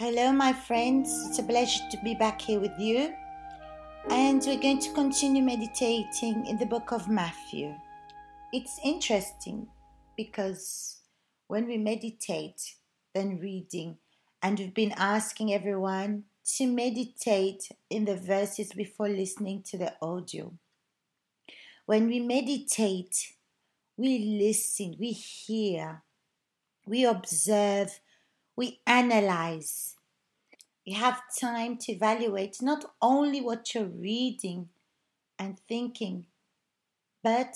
Hello, my friends. It's a pleasure to be back here with you. And we're going to continue meditating in the book of Matthew. It's interesting because when we meditate, then reading, and we've been asking everyone to meditate in the verses before listening to the audio. When we meditate, we listen, we hear, we observe, we analyze. You have time to evaluate not only what you're reading and thinking, but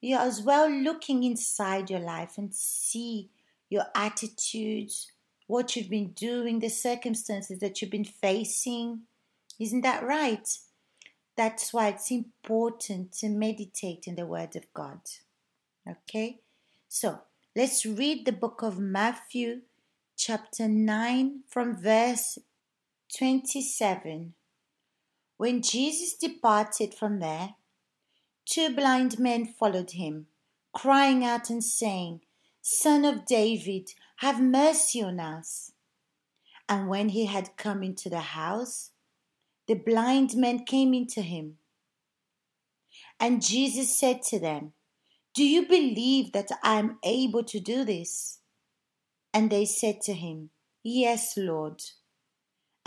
you're as well looking inside your life and see your attitudes, what you've been doing, the circumstances that you've been facing. Isn't that right? That's why it's important to meditate in the Word of God. Okay? So let's read the book of Matthew, chapter 9 from verse 27. When Jesus departed from there, two blind men followed him, crying out and saying, Son of David, have mercy on us. And when he had come into the house, the blind men came into him. And Jesus said to them, Do you believe that I am able to do this? And they said to him, Yes, Lord.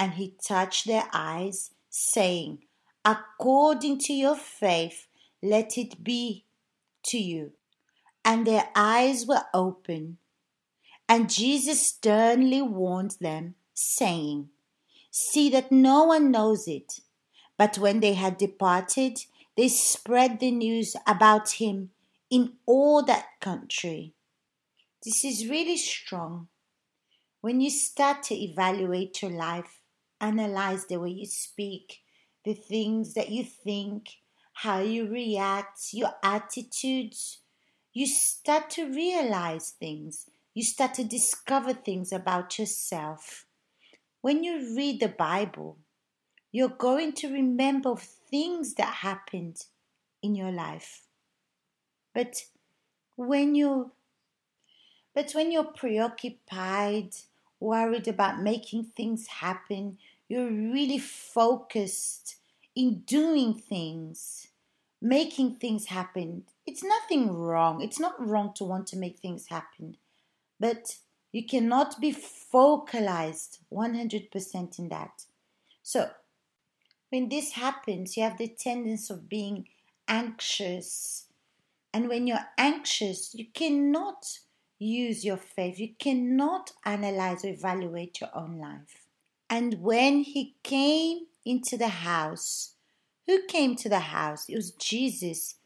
And he touched their eyes, saying, According to your faith, let it be to you. And their eyes were open. And Jesus sternly warned them, saying, See that no one knows it. But when they had departed, they spread the news about him in all that country. This is really strong. When you start to evaluate your life, analyze the way you speak, the things that you think, how you react, your attitudes, you start to realize things. You start to discover things about yourself. When you read the Bible, you're going to remember things that happened in your life. But when you but when you're preoccupied, worried about making things happen, you're really focused in doing things, making things happen. It's nothing wrong. It's not wrong to want to make things happen. But you cannot be focalized 100% in that. So, when this happens, you have the tendency of being anxious. And when you're anxious, you cannot use your faith. You cannot analyze or evaluate your own life. And when he came into the house, who came to the house? It was Jesus.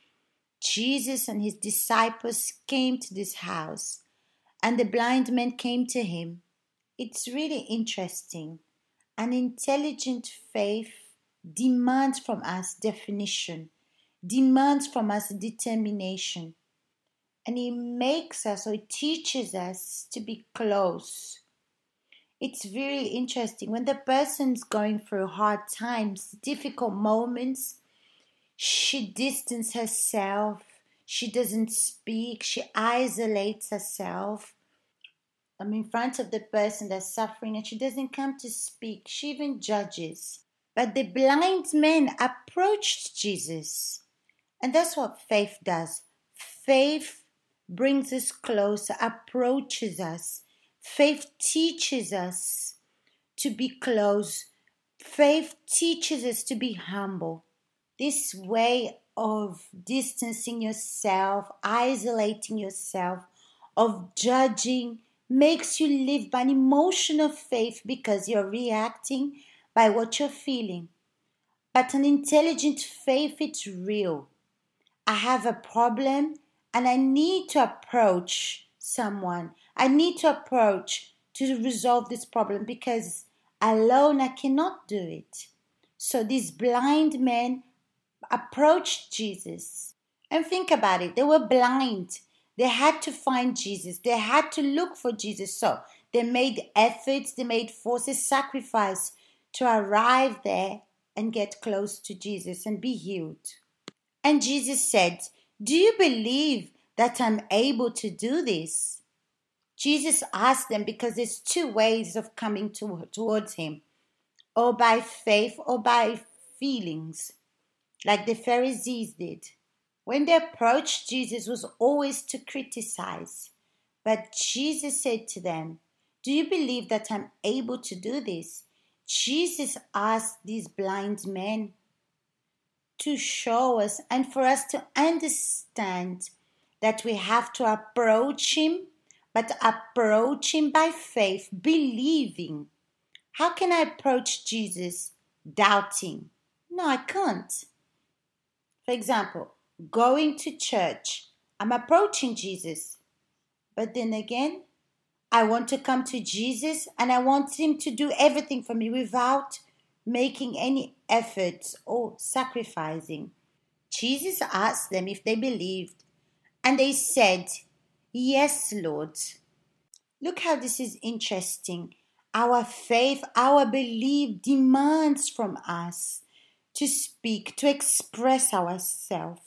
Jesus and his disciples came to this house, and the blind man came to him. It's really interesting. An intelligent faith demands from us definition, demands from us determination. And he makes us or he teaches us to be close it's very interesting when the person's going through hard times, difficult moments. She distances herself, she doesn't speak, she isolates herself. I'm in front of the person that's suffering and she doesn't come to speak. She even judges. But the blind men approached Jesus. And that's what faith does. Faith brings us closer, approaches us, Faith teaches us to be close. Faith teaches us to be humble. This way of distancing yourself, isolating yourself, of judging, makes you live by an emotion of faith because you're reacting by what you're feeling. But an intelligent faith, it's real. I have a problem and I need to approach someone. I need to approach to resolve this problem because alone I cannot do it. So these blind men approached Jesus. And think about it, they were blind. They had to find Jesus. They had to look for Jesus. So they made efforts, they made forces, sacrifice to arrive there and get close to Jesus and be healed. And Jesus said, Do you believe that I'm able to do this? Jesus asked them because there's two ways of coming to, towards Him or by faith or by feelings, like the Pharisees did. When they approached Jesus was always to criticize. But Jesus said to them, Do you believe that I'm able to do this? Jesus asked these blind men to show us and for us to understand that we have to approach Him, but approach Him by faith, believing. How can I approach Jesus doubting? No, I can't. For example, going to church, I'm approaching Jesus, but then again, I want to come to Jesus and I want Him to do everything for me without making any efforts or sacrificing. Jesus asked them if they believed, and they said, Yes, Lord. Look how this is interesting. Our faith, our belief demands from us to speak, to express ourselves.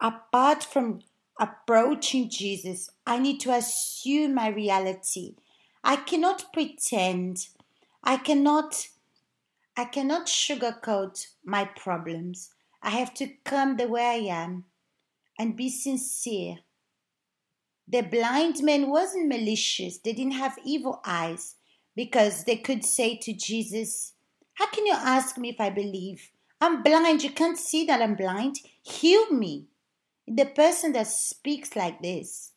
Apart from approaching Jesus, I need to assume my reality. I cannot pretend. I cannot I cannot sugarcoat my problems. I have to come the way I am and be sincere. The blind man wasn't malicious. They didn't have evil eyes because they could say to Jesus, How can you ask me if I believe? I'm blind. You can't see that I'm blind. Heal me. The person that speaks like this,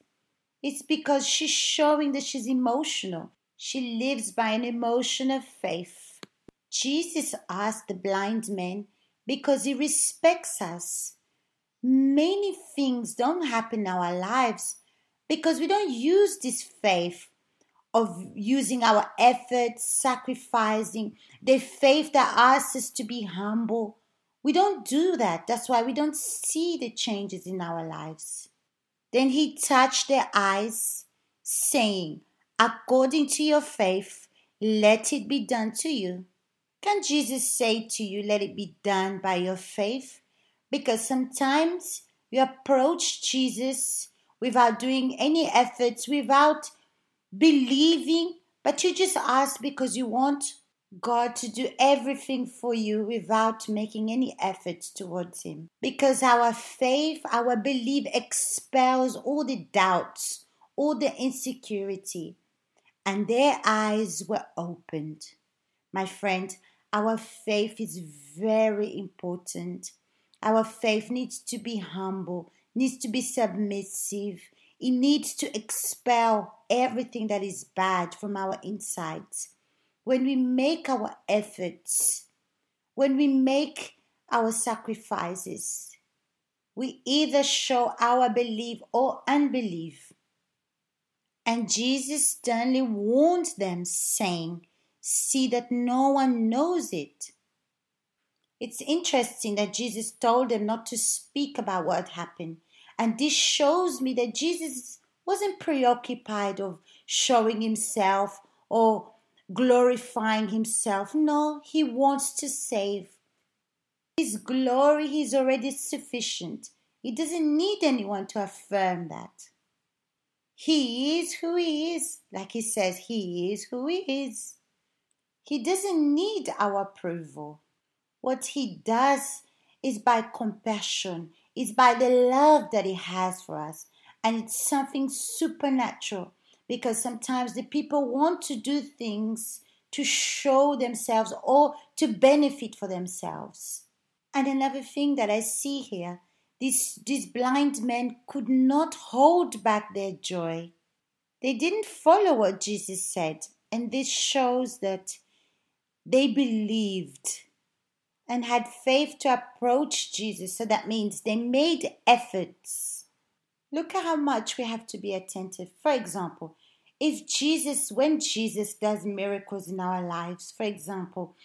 it's because she's showing that she's emotional. She lives by an emotion of faith. Jesus asked the blind man because he respects us. Many things don't happen in our lives because we don't use this faith of using our efforts, sacrificing, the faith that asks us to be humble. We don't do that. That's why we don't see the changes in our lives. Then he touched their eyes, saying, According to your faith, let it be done to you. Can Jesus say to you, Let it be done by your faith? Because sometimes you approach Jesus without doing any efforts, without believing, but you just ask because you want God to do everything for you without making any efforts towards Him. Because our faith, our belief expels all the doubts, all the insecurity, and their eyes were opened. My friend, our faith is very important. Our faith needs to be humble, needs to be submissive. It needs to expel everything that is bad from our insides when we make our efforts, when we make our sacrifices, we either show our belief or unbelief. And Jesus sternly warned them, saying, See that no one knows it. It's interesting that Jesus told them not to speak about what happened. And this shows me that Jesus wasn't preoccupied of showing himself or glorifying himself. No, he wants to save. His glory is already sufficient. He doesn't need anyone to affirm that. He is who he is, like he says, he is who he is. He doesn't need our approval. What he does is by compassion, is by the love that he has for us, and it's something supernatural because sometimes the people want to do things to show themselves or to benefit for themselves. And another thing that I see here, these, these blind men could not hold back their joy. They didn't follow what Jesus said, and this shows that they believed and had faith to approach Jesus. So that means they made efforts Look at how much we have to be attentive. For example, if Jesus, when Jesus does miracles in our lives, for example,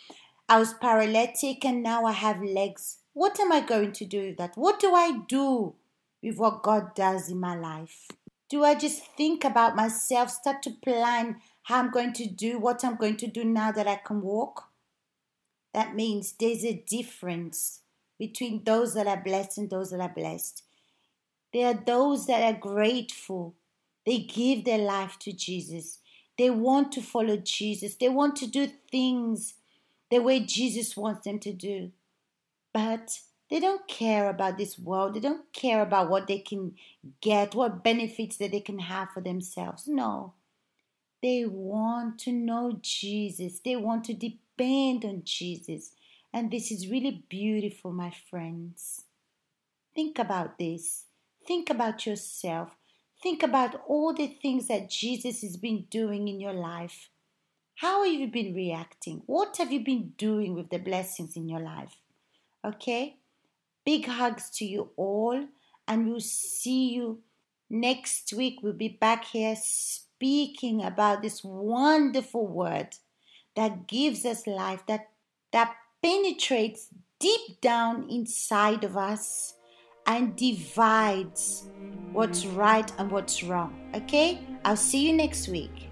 I was paralytic and now I have legs, what am I going to do with that? What do I do with what God does in my life? Do I just think about myself, start to plan how I'm going to do what I'm going to do now that I can walk? That means there's a difference between those that are blessed and those that are blessed. There are those that are grateful. They give their life to Jesus. They want to follow Jesus. They want to do things the way Jesus wants them to do. But they don't care about this world. They don't care about what they can get, what benefits that they can have for themselves. No. They want to know Jesus. They want to depend on Jesus. And this is really beautiful, my friends. Think about this. Think about yourself. Think about all the things that Jesus has been doing in your life. How have you been reacting? What have you been doing with the blessings in your life? Okay? Big hugs to you all, and we'll see you next week. We'll be back here speaking about this wonderful word that gives us life, that, that penetrates deep down inside of us and divides what's right and what's wrong. Okay? I'll see you next week.